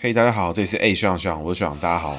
嘿，大家好，这里是 A 学长学长，我是学长，大家好。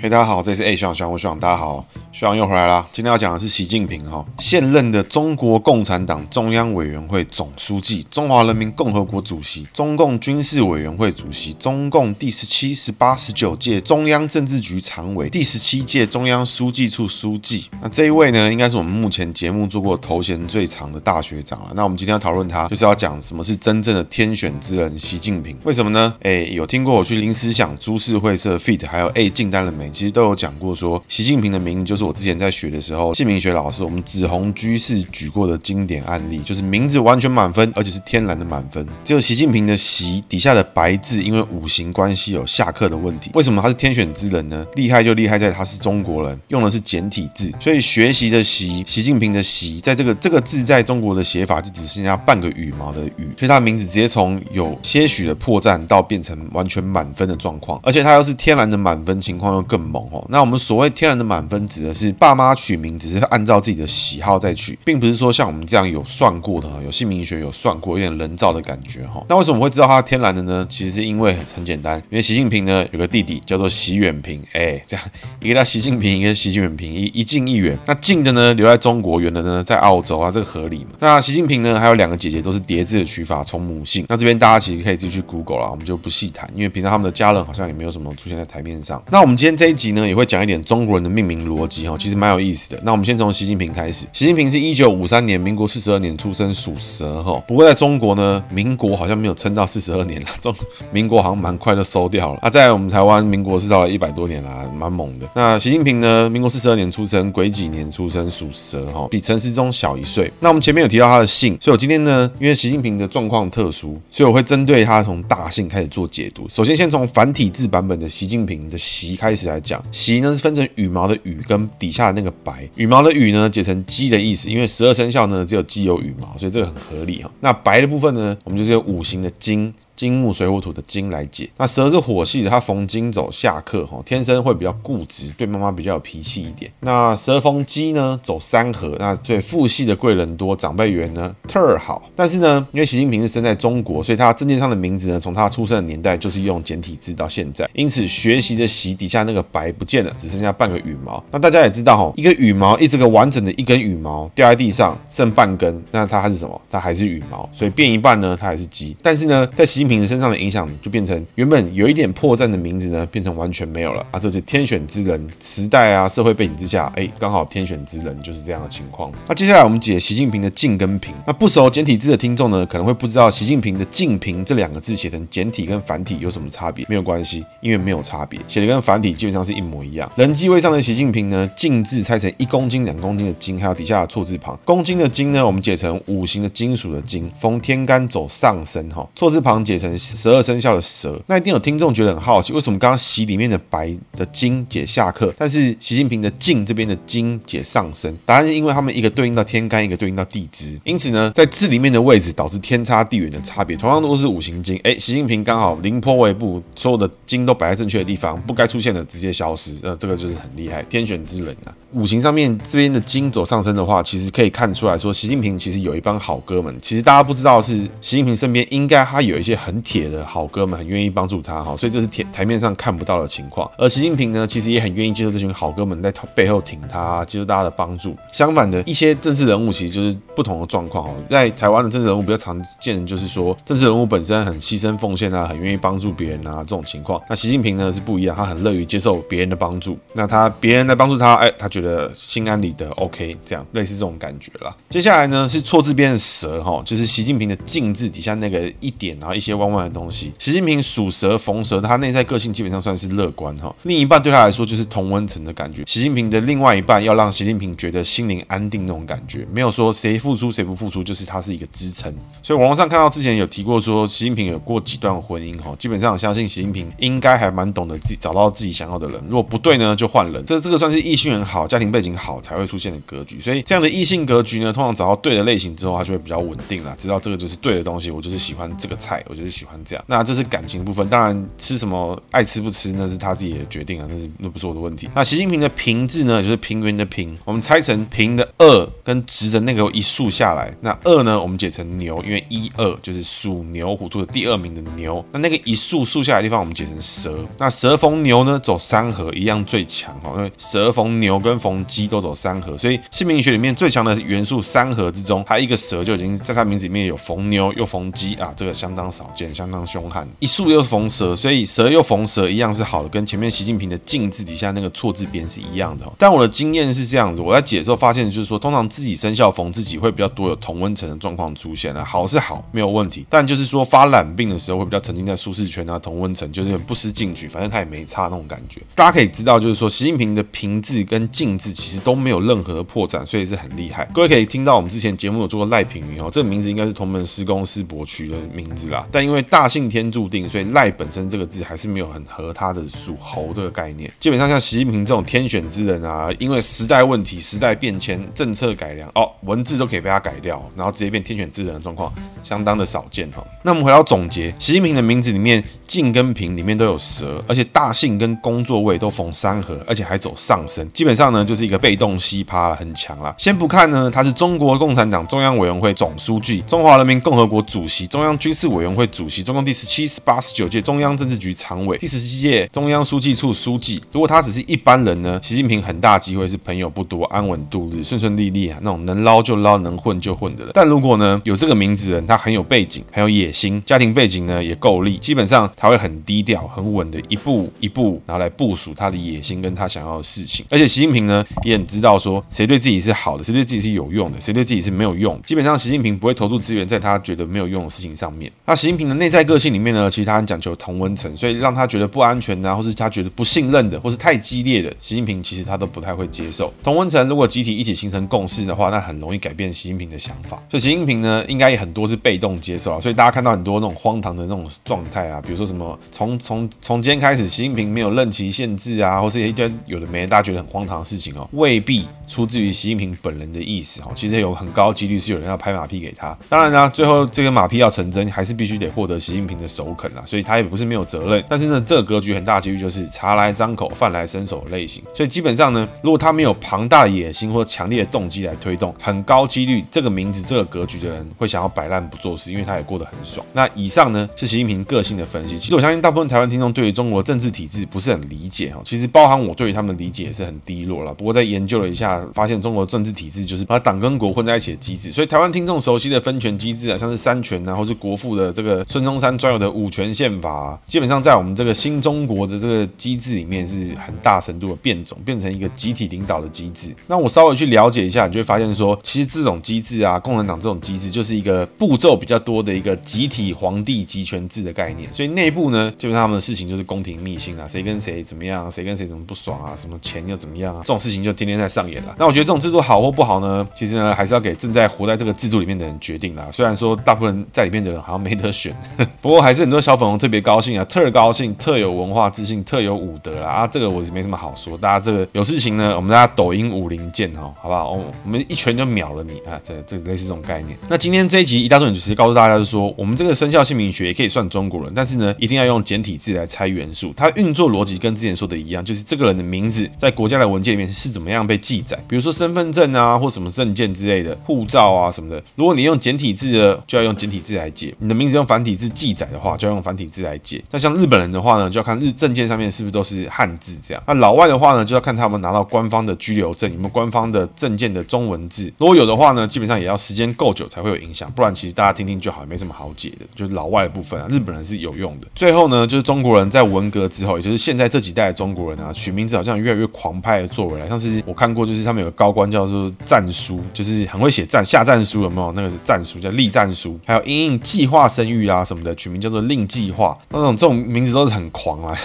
嘿，大家好，这里是 A 学长学长，我是学长，大家好。学长又回来啦，今天要讲的是习近平哈，现任的中国共产党中央委员会总书记、中华人民共和国主席、中共军事委员会主席、中共第十七、十八、十九届中央政治局常委、第十七届中央书记处书记。那这一位呢，应该是我们目前节目做过头衔最长的大学长了。那我们今天要讨论他，就是要讲什么是真正的天选之人——习近平。为什么呢？哎，有听过我去临时想株式会社 fit 还有 A 进单了没？其实都有讲过说，习近平的名就是。我之前在学的时候，姓名学老师我们紫红居士举过的经典案例，就是名字完全满分，而且是天然的满分。只有习近平的习底下的白字，因为五行关系有下课的问题。为什么他是天选之人呢？厉害就厉害在他是中国人，用的是简体字，所以学习的习，习近平的习，在这个这个字在中国的写法就只剩下半个羽毛的羽，所以他的名字直接从有些许的破绽到变成完全满分的状况，而且他又是天然的满分，情况又更猛哦。那我们所谓天然的满分指的。是爸妈取名只是按照自己的喜好再取，并不是说像我们这样有算过的，有姓名学有算过，有点人造的感觉哈。那为什么会知道他天然的呢？其实是因为很简单，因为习近平呢有个弟弟叫做习远平，哎，这样一个叫习近平，一个习近平，一一近一远。那近的呢留在中国，远的呢在澳洲啊，这个合理嘛？那习近平呢还有两个姐姐都是叠字的取法，从母姓。那这边大家其实可以自己去 Google 了，我们就不细谈，因为平常他们的家人好像也没有什么出现在台面上。那我们今天这一集呢也会讲一点中国人的命名逻辑。其实蛮有意思的。那我们先从习近平开始。习近平是一九五三年，民国四十二年出生，属蛇哈。不过在中国呢，民国好像没有撑到四十二年了，中民国好像蛮快就收掉了。啊，在我们台湾，民国是到了一百多年啦，蛮猛的。那习近平呢，民国四十二年出生，癸己年出生，属蛇哈，比陈时中小一岁。那我们前面有提到他的姓，所以我今天呢，因为习近平的状况特殊，所以我会针对他从大姓开始做解读。首先，先从繁体字版本的习近平的习开始来讲。习呢是分成羽毛的羽跟底下的那个白，羽毛的羽呢解成鸡的意思，因为十二生肖呢只有鸡有羽毛，所以这个很合理哈。那白的部分呢，我们就是有五行的金。金木水火土的金来解，那蛇是火系的，它逢金走下克哈，天生会比较固执，对妈妈比较有脾气一点。那蛇逢鸡呢，走三合，那所以父系的贵人多，长辈缘呢特好。但是呢，因为习近平是生在中国，所以他证件上的名字呢，从他出生的年代就是用简体字到现在，因此学习的习底下那个白不见了，只剩下半个羽毛。那大家也知道哈，一个羽毛，一这个完整的一根羽毛掉在地上剩半根，那它还是什么？它还是羽毛，所以变一半呢，它还是鸡。但是呢，在习近平身上的影响就变成原本有一点破绽的名字呢，变成完全没有了啊！这是天选之人，时代啊，社会背景之下，哎，刚好天选之人就是这样的情况。那接下来我们解习近平的近跟平。那不熟简体字的听众呢，可能会不知道习近平的近平这两个字写成简体跟繁体有什么差别？没有关系，因为没有差别，写的跟繁体基本上是一模一样。人机位上的习近平呢，近字拆成一公斤、两公斤的斤，还有底下的错字旁。公斤的斤呢，我们解成五行的金属的金，逢天干走上升哈。错字旁解成。十二生肖的蛇，那一定有听众觉得很好奇，为什么刚刚习里面的白的金解下克，但是习近平的近这边的金解上升？答案是因为他们一个对应到天干，一个对应到地支，因此呢，在字里面的位置导致天差地远的差别。同样都是五行金，哎，习近平刚好凌波微步，所有的金都摆在正确的地方，不该出现的直接消失，呃，这个就是很厉害，天选之人啊。五行上面这边的金走上升的话，其实可以看出来说，习近平其实有一帮好哥们。其实大家不知道是，习近平身边应该他有一些很铁的好哥们，很愿意帮助他哈。所以这是台台面上看不到的情况。而习近平呢，其实也很愿意接受这群好哥们在背后挺他，接受大家的帮助。相反的一些政治人物，其实就是不同的状况哦。在台湾的政治人物比较常见就是说，政治人物本身很牺牲奉献啊，很愿意帮助别人啊这种情况。那习近平呢是不一样，他很乐于接受别人的帮助。那他别人来帮助他，哎，他觉得。心安理得，OK，这样类似这种感觉啦。接下来呢是错字边的蛇哈，就是习近平的近字底下那个一点，然后一些弯弯的东西。习近平属蛇逢蛇，他内在个性基本上算是乐观哈。另一半对他来说就是同温层的感觉。习近平的另外一半要让习近平觉得心灵安定那种感觉，没有说谁付出谁不付出，就是他是一个支撑。所以网络上看到之前有提过说习近平有过几段婚姻哈，基本上我相信习近平应该还蛮懂得自己找到自己想要的人。如果不对呢，就换人。这这个算是异性缘好，家庭背景好才会出现的格局，所以这样的异性格局呢，通常找到对的类型之后，他就会比较稳定了。知道这个就是对的东西，我就是喜欢这个菜，我就就是喜欢这样。那这是感情部分，当然吃什么爱吃不吃那是他自己的决定啊，那是那不是我的问题。那习近平的平字呢，就是平原的平，我们拆成平的二跟直的那个一竖下来，那二呢我们解成牛，因为一二就是属牛虎兔的第二名的牛。那那个一竖竖下来的地方我们解成蛇，那蛇逢牛呢走三合一样最强哈，因为蛇逢牛跟逢鸡都走三合，所以姓名学里面最强的元素三合之中，它一个蛇就已经在它名字里面有逢牛又逢鸡啊，这个相当少见，相当凶悍。一竖又逢蛇，所以蛇又逢蛇一样是好的，跟前面习近平的进字底下那个错字边是一样的。但我的经验是这样子，我在解的时候发现，就是说通常自己生肖逢自己会比较多有同温层的状况出现啊，好是好没有问题，但就是说发懒病的时候会比较沉浸在舒适圈啊，同温层就是不思进取，反正他也没差那种感觉。大家可以知道，就是说习近平的平字跟进字其实都没有任何的破绽，所以是很厉害。各位可以听到我们之前节目有做过赖品云哦，这个名字应该是同门师公师伯取的名字啦，但因为大姓天注定，所以赖本身这个字还是没有很合他的属猴这个概念。基本上像习近平这种天选之人啊，因为时代问题、时代变迁、政策改良哦，文字都可以被他改掉，然后直接变天选之人的状况，相当的少见哈。那我们回到总结，习近平的名字里面进跟平里面都有蛇，而且大姓跟工作位都逢三合，而且还走上升，基本上呢就是一个被动奇葩了，很强了。先不看呢，他是中国共产党中央委员会总书记、中华人民共和国主席、中央军事委员会主席、中共第十七、十八、十九届中央政治局常委、第十七届中央书记处书记。如果他只是一般人呢，习近平很大机会是朋友不多，安稳度日，顺顺利利啊，那种能捞就捞，能混就混的人。但如果呢有这个名字的人，他很有背景，很有野心，家庭背景呢也够力，基本上他会很低调、很稳的一步一步拿来部署他的野心跟他想要的事情。而且习近平呢也很知道说谁对自己是好的，谁对自己是有用的，谁对自己是没有用。基本上习近平不会投注资源在他觉得没有用的事情上面。那习近平的内在个性里面呢，其实他很讲究同温层，所以让他觉得不安全啊，或是他觉得不信任的，或是太激烈的，习近平其实他都不太会接受。同温层如果集体一起形成共识的话，那很容易改变习近平的想法。所以习近平呢，应该也很多是被动接受啊。所以大家看到很多那种荒唐的那种状态啊，比如说什么从从从今天开始，习近平没有任期限制啊，或是一堆有的没的，大家觉得很荒唐的事情哦，未必出自于习近平本人的意思哦。其实有很高几率是有人要拍马屁给他。当然呢，最后这个马屁要成真，还是必须得获得习近平的首肯啊。所以他也不是没有责任。但是呢，这个格局很大几率就是茶来张口，饭来伸手类型。所以基本上呢，如果他没有庞大的野心或强烈的动机来推动，很高几率这个名字、这个格局的人会想要摆烂不做事，因为他也过得很爽。那以上呢是习近平个性的分析。其实我相信大部分台湾听众对于中国政治体制不是很理解哦。其实包含我对于他们的理解也是很低落了。不过在研究了一下，发现中国政治体制就是把党跟国混在一起的机制。所以台湾听众熟悉的分权机制啊，像是三权啊，或是国父的这个孙中山专有的五权宪法，基本上在我们这个新中国的这个机制里面是很大程度的变种，变成一个集体领导的机制。那我稍微去了解一下，你就会发现说，其实这种机制啊，共产党这种机制就是一个步骤比较多的一个集体皇帝集权制的概念。所以内部呢，基本上他们的事情就是宫廷秘辛啊，谁跟谁怎么样，谁跟谁怎么不爽啊，什么钱又怎么样啊，这种事情就天天在上演了。那我觉得这种制度好或不好呢，其实呢还是要给正在活在这个制度里面的人决定啦。虽然说大部分在里面的人好像没得选，不过还是很多小粉红特别高兴啊，特高兴，特有文化自信，特有武德啦啊，这个我是没什么好说。大家这个有事情呢，我们大家抖音武林见哦，好不好？我我们一拳就秒了你啊，这这类似这种概念。那今天这一集一大重点就是告诉大家，就是说我们这个生肖姓名学也可以算中国人，但是呢，一定要用简体字来猜元素。它运作逻辑跟之前说的一样，就是这个人的名字在国家的文件里面是怎么样被记载，比如说身份证啊，或什么证件之类的，护照啊什么的。如果你用简体字的，就要用简体字来解；你的名字用繁体字记载的话，就要用繁体字来解。那像日本人的话呢，就要看日证件上面是不是都是汉字这样。那老外的话呢，就要看他们拿到官方的居留证，有没有官方的证件的中文字。如果有的话呢，基本上也要时间够久才会有影响，不然其实大家听听就好，没什么好解的。就是老外的部分啊，日本人是有用的。最后呢，就是中国人在文革之后，也就是现在这几代中国人啊，取名字好像越来越狂派的作为了。像是我看过，就是他们有个高官叫做战书，就是很会写战下战书，有没有？那个是战书叫立战书，还有因应计划生育啊什么的，取名叫做令计划。那种这种名字都是很狂啊。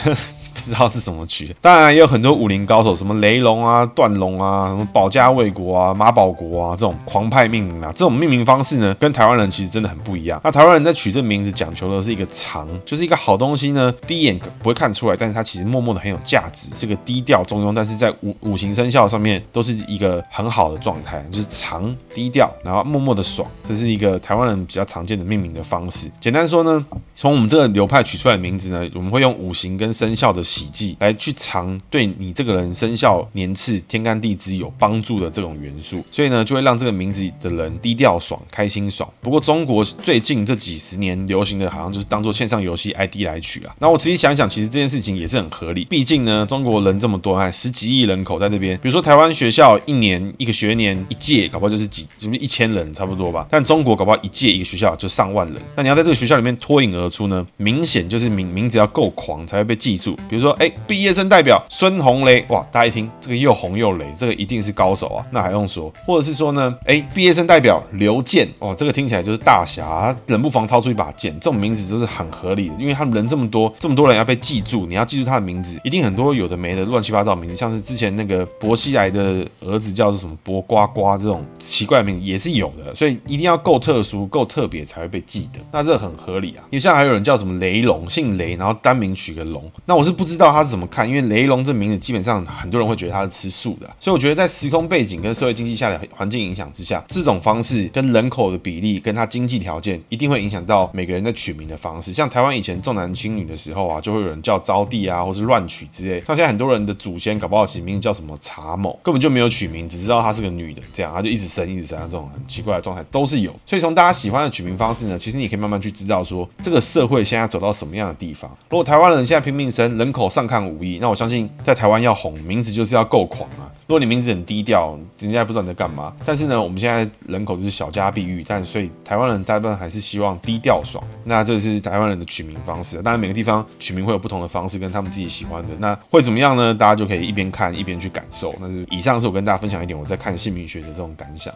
不知道是什么取的，当然也有很多武林高手，什么雷龙啊、段龙啊、什么保家卫国啊、马保国啊，这种狂派命名啊，这种命名方式呢，跟台湾人其实真的很不一样。那台湾人在取这个名字讲求的是一个长，就是一个好东西呢，第一眼不会看出来，但是它其实默默的很有价值，是个低调中庸，但是在五五行生肖上面都是一个很好的状态，就是长低调，然后默默的爽，这是一个台湾人比较常见的命名的方式。简单说呢，从我们这个流派取出来的名字呢，我们会用五行跟生肖的喜忌来去藏对你这个人生肖年次天干地支有帮助的这种元素，所以呢，就会让这个名字的人低调爽、开心爽。不过中国最近这几十年流行的好像就是当做线上游戏 ID 来取啊。那我仔细想想，其实这件事情也是很合理，毕竟呢，中国人这么多，哎，十几亿人口在这边。比如说台湾学校一年一个学年一届，搞不好就是几，是不是一千人差不多吧？但中国搞不好一届一个学校就上万人。那你要在这个学校里面脱颖而出呢，明显就是名名字要够狂才会被记住。比如说，哎，毕业生代表孙红雷，哇，大家一听这个又红又雷，这个一定是高手啊，那还用说？或者是说呢，哎，毕业生代表刘健，哦，这个听起来就是大侠，冷不防掏出一把剑，这种名字都是很合理的，因为他们人这么多，这么多人要被记住，你要记住他的名字，一定很多有的没的乱七八糟名字，像是之前那个薄熙来的儿子叫做什么薄瓜瓜这种奇怪的名字也是有的，所以一定要够特殊、够特别才会被记得，那这很很合理啊。因为像还有人叫什么雷龙，姓雷，然后单名取个龙，那我是不知道他是怎么看，因为雷龙这名字基本上很多人会觉得他是吃素的，所以我觉得在时空背景跟社会经济下的环境影响之下，这种方式跟人口的比例跟他经济条件一定会影响到每个人在取名的方式。像台湾以前重男轻女的时候啊，就会有人叫招娣啊，或是乱取之类。像现在很多人的祖先搞不好起名叫什么查某，根本就没有取名，只知道她是个女的，这样他就一直生一直生，这种很奇怪的状态都是有。所以从大家喜欢的取名方式呢，其实你可以慢慢去知道说这个社会现在走到什么样的地方。如果台湾人现在拼命生，人口上看五亿，那我相信在台湾要红，名字就是要够狂啊。如果你名字很低调，人家也不知道你在干嘛。但是呢，我们现在人口就是小家碧玉，但所以台湾人大部分还是希望低调爽。那这是台湾人的取名方式。当然每个地方取名会有不同的方式，跟他们自己喜欢的。那会怎么样呢？大家就可以一边看一边去感受。那是以上是我跟大家分享一点我在看姓名学的这种感想。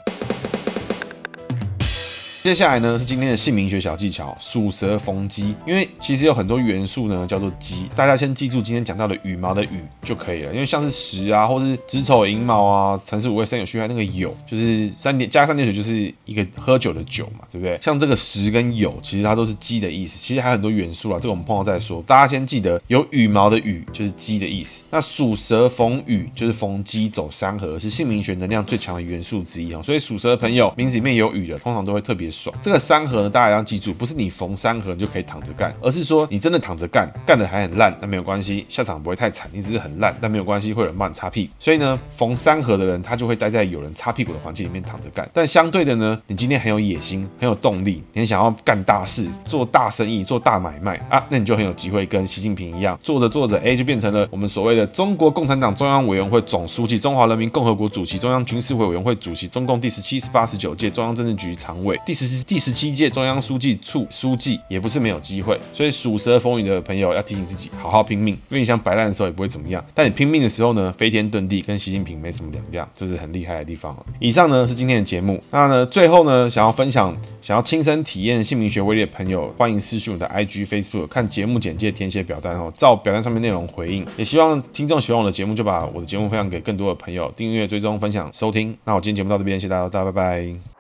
接下来呢是今天的姓名学小技巧，属蛇逢鸡。因为其实有很多元素呢叫做鸡，大家先记住今天讲到的羽毛的羽就可以了。因为像是时啊，或是子丑寅卯啊，辰巳午未申酉戌亥那个酉，就是三点加三点水就是一个喝酒的酒嘛，对不对？像这个时跟酉，其实它都是鸡的意思。其实还有很多元素啊，这个我们碰到再说。大家先记得有羽毛的羽就是鸡的意思。那属蛇逢羽就是逢鸡走三合，是姓名学能量最强的元素之一啊。所以属蛇的朋友名字里面有羽的，通常都会特别。爽，这个三合呢，大家要记住，不是你逢三合你就可以躺着干，而是说你真的躺着干，干的还很烂，那没有关系，下场不会太惨。你只是很烂，但没有关系，会有人帮你擦屁股。所以呢，逢三合的人，他就会待在有人擦屁股的环境里面躺着干。但相对的呢，你今天很有野心，很有动力，你想要干大事，做大生意，做大买卖啊，那你就很有机会跟习近平一样，做着做着，哎，就变成了我们所谓的中国共产党中央委员会总书记、中华人民共和国主席、中央军事会委员会主席、中共第十七、十八、十九届中央政治局常委、第十第。十七届中央书记处书记也不是没有机会，所以属蛇风雨的朋友要提醒自己好好拼命，因为你想摆烂的时候也不会怎么样，但你拼命的时候呢，飞天遁地，跟习近平没什么两样，这是很厉害的地方。以上呢是今天的节目，那呢最后呢想要分享，想要亲身体验姓名学威力的朋友，欢迎私讯我的 IG、Facebook，看节目简介，填写表单哦，照表单上面内容回应。也希望听众喜欢我的节目，就把我的节目分享给更多的朋友，订阅、追踪、分享、收听。那我今天节目到这边，谢谢，大家拜拜。